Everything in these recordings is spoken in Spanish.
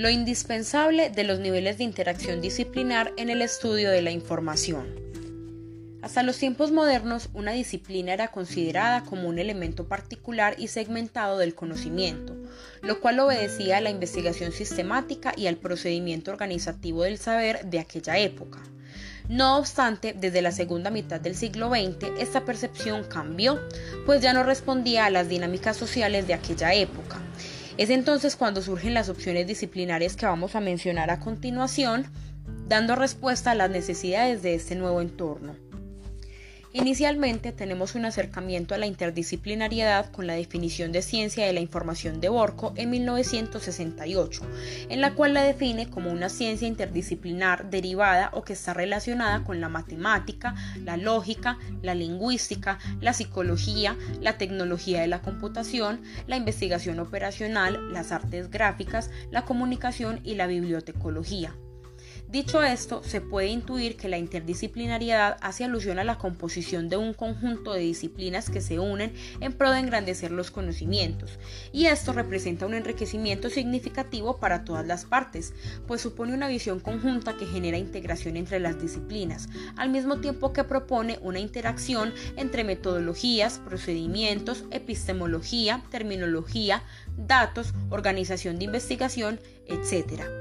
lo indispensable de los niveles de interacción disciplinar en el estudio de la información. Hasta los tiempos modernos, una disciplina era considerada como un elemento particular y segmentado del conocimiento, lo cual obedecía a la investigación sistemática y al procedimiento organizativo del saber de aquella época. No obstante, desde la segunda mitad del siglo XX, esta percepción cambió, pues ya no respondía a las dinámicas sociales de aquella época. Es entonces cuando surgen las opciones disciplinarias que vamos a mencionar a continuación, dando respuesta a las necesidades de este nuevo entorno. Inicialmente tenemos un acercamiento a la interdisciplinariedad con la definición de ciencia de la información de Borco en 1968, en la cual la define como una ciencia interdisciplinar derivada o que está relacionada con la matemática, la lógica, la lingüística, la psicología, la tecnología de la computación, la investigación operacional, las artes gráficas, la comunicación y la bibliotecología. Dicho esto, se puede intuir que la interdisciplinariedad hace alusión a la composición de un conjunto de disciplinas que se unen en pro de engrandecer los conocimientos, y esto representa un enriquecimiento significativo para todas las partes, pues supone una visión conjunta que genera integración entre las disciplinas, al mismo tiempo que propone una interacción entre metodologías, procedimientos, epistemología, terminología, datos, organización de investigación, etc.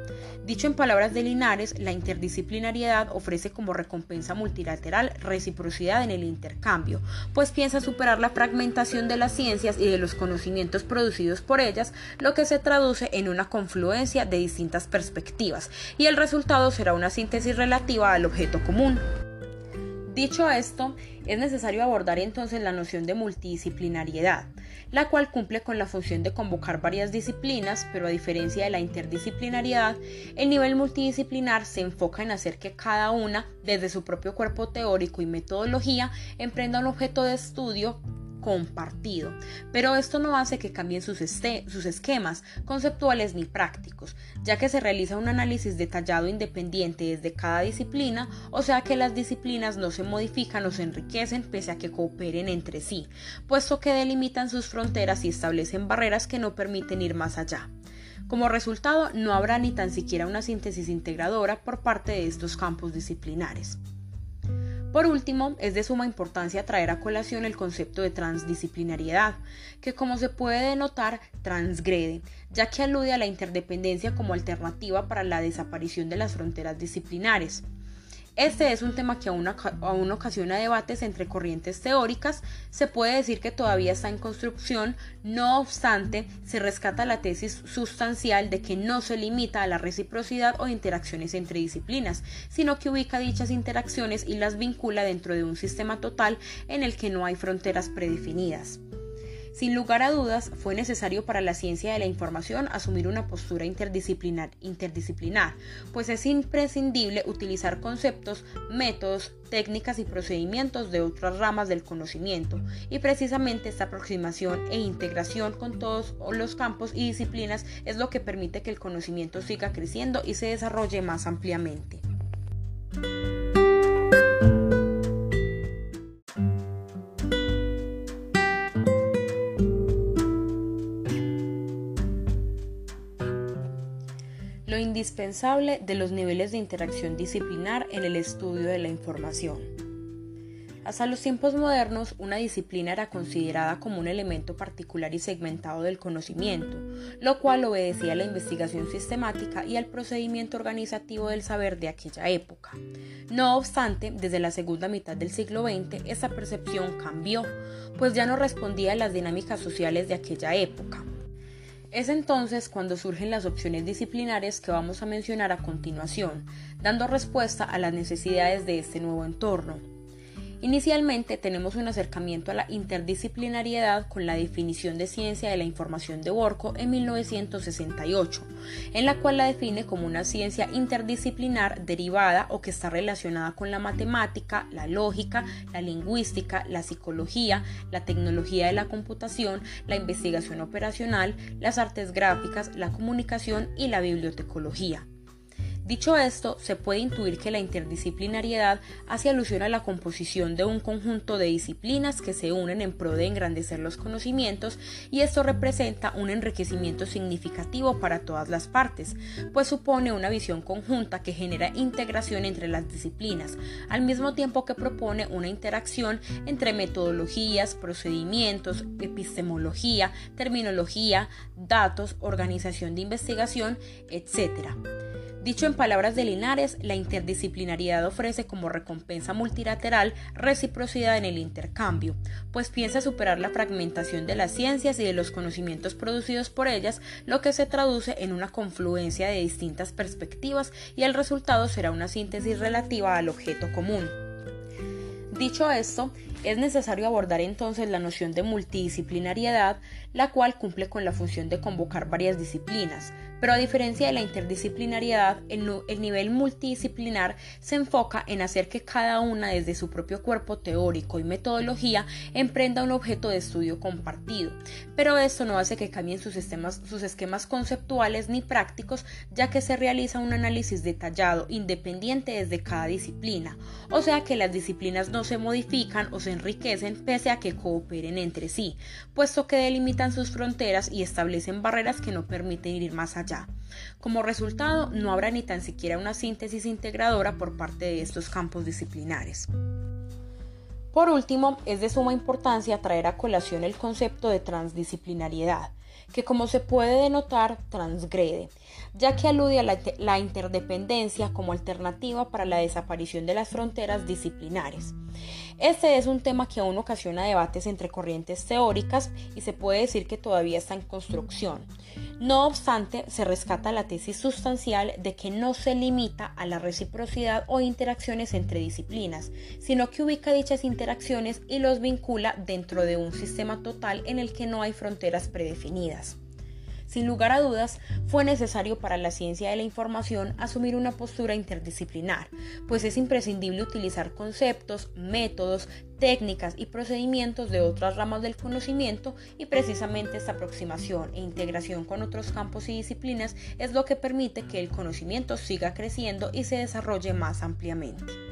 Dicho en palabras de Linares, la interdisciplinariedad ofrece como recompensa multilateral reciprocidad en el intercambio, pues piensa superar la fragmentación de las ciencias y de los conocimientos producidos por ellas, lo que se traduce en una confluencia de distintas perspectivas, y el resultado será una síntesis relativa al objeto común. Dicho esto, es necesario abordar entonces la noción de multidisciplinariedad, la cual cumple con la función de convocar varias disciplinas, pero a diferencia de la interdisciplinariedad, el nivel multidisciplinar se enfoca en hacer que cada una, desde su propio cuerpo teórico y metodología, emprenda un objeto de estudio compartido, pero esto no hace que cambien sus, sus, esquemas conceptuales ni prácticos, ya que se realiza un análisis detallado independiente desde cada disciplina, o sea que las disciplinas no se modifican o se enriquecen pese a que cooperen entre sí, puesto que delimitan sus fronteras y establecen barreras que no permiten ir más allá. Como resultado, no habrá ni tan siquiera una síntesis integradora por parte de estos campos disciplinares. Por último, es de suma importancia traer a colación el concepto de transdisciplinariedad, que como se puede denotar, transgrede, ya que alude a la interdependencia como alternativa para la desaparición de las fronteras disciplinares. Este es un tema que aún, ocasiona debates entre corrientes teóricas, se puede decir que todavía está en construcción, no obstante, se rescata la tesis sustancial de que no se limita a la reciprocidad o interacciones entre disciplinas, sino que ubica dichas interacciones y las vincula dentro de un sistema total en el que no hay fronteras predefinidas. Sin lugar a dudas, fue necesario para la ciencia de la información asumir una postura interdisciplinar, pues es imprescindible utilizar conceptos, métodos, técnicas y procedimientos de otras ramas del conocimiento, y precisamente esta aproximación e integración con todos los campos y disciplinas es lo que permite que el conocimiento siga creciendo y se desarrolle más ampliamente. Indispensable de los niveles de interacción disciplinar en el estudio de la información. Hasta los tiempos modernos, una disciplina era considerada como un elemento particular y segmentado del conocimiento, lo cual obedecía a la investigación sistemática y al procedimiento organizativo del saber de aquella época. No obstante, desde la segunda mitad del siglo XX, esa percepción cambió, pues ya no respondía a las dinámicas sociales de aquella época. Es entonces cuando surgen las opciones disciplinares que vamos a mencionar a continuación, dando respuesta a las necesidades de este nuevo entorno. Inicialmente tenemos un acercamiento a la interdisciplinariedad con la definición de ciencia de la información de Borco en 1968, en la cual la define como una ciencia interdisciplinar derivada o que está relacionada con la matemática, la lógica, la lingüística, la psicología, la tecnología de la computación, la investigación operacional, las artes gráficas, la comunicación y la bibliotecología. Dicho esto, se puede intuir que la interdisciplinariedad hace alusión a la composición de un conjunto de disciplinas que se unen en pro de engrandecer los conocimientos y esto representa un enriquecimiento significativo para todas las partes, pues supone una visión conjunta que genera integración entre las disciplinas, al mismo tiempo que propone una interacción entre metodologías, procedimientos, epistemología, terminología, datos, organización de investigación, etc. Dicho en palabras de Linares, la interdisciplinariedad ofrece como recompensa multilateral reciprocidad en el intercambio, pues piensa superar la fragmentación de las ciencias y de los conocimientos producidos por ellas, lo que se traduce en una confluencia de distintas perspectivas y el resultado será una síntesis relativa al objeto común. Dicho esto, es necesario abordar entonces la noción de multidisciplinariedad, la cual cumple con la función de convocar varias disciplinas, pero a diferencia de la interdisciplinariedad, el, nivel multidisciplinar se enfoca en hacer que cada una desde su propio cuerpo teórico y metodología emprenda un objeto de estudio compartido, pero esto no hace que cambien sus, sus esquemas conceptuales ni prácticos, ya que se realiza un análisis detallado, independiente desde cada disciplina, o sea que las disciplinas no se modifican o se enriquecen pese a que cooperen entre sí, puesto que delimitan sus fronteras y establecen barreras que no permiten ir más allá. Como resultado, no habrá ni tan siquiera una síntesis integradora por parte de estos campos disciplinares. Por último, es de suma importancia traer a colación el concepto de transdisciplinariedad, que como se puede denotar transgrede, ya que alude a la, interdependencia como alternativa para la desaparición de las fronteras disciplinares. Este es un tema que aún ocasiona debates entre corrientes teóricas y se puede decir que todavía está en construcción. No obstante, se rescata la tesis sustancial de que no se limita a la reciprocidad o interacciones entre disciplinas, sino que ubica dichas interacciones y los vincula dentro de un sistema total en el que no hay fronteras predefinidas. Sin lugar a dudas, fue necesario para la ciencia de la información asumir una postura interdisciplinar, pues es imprescindible utilizar conceptos, métodos, técnicas y procedimientos de otras ramas del conocimiento y precisamente esta aproximación e integración con otros campos y disciplinas es lo que permite que el conocimiento siga creciendo y se desarrolle más ampliamente.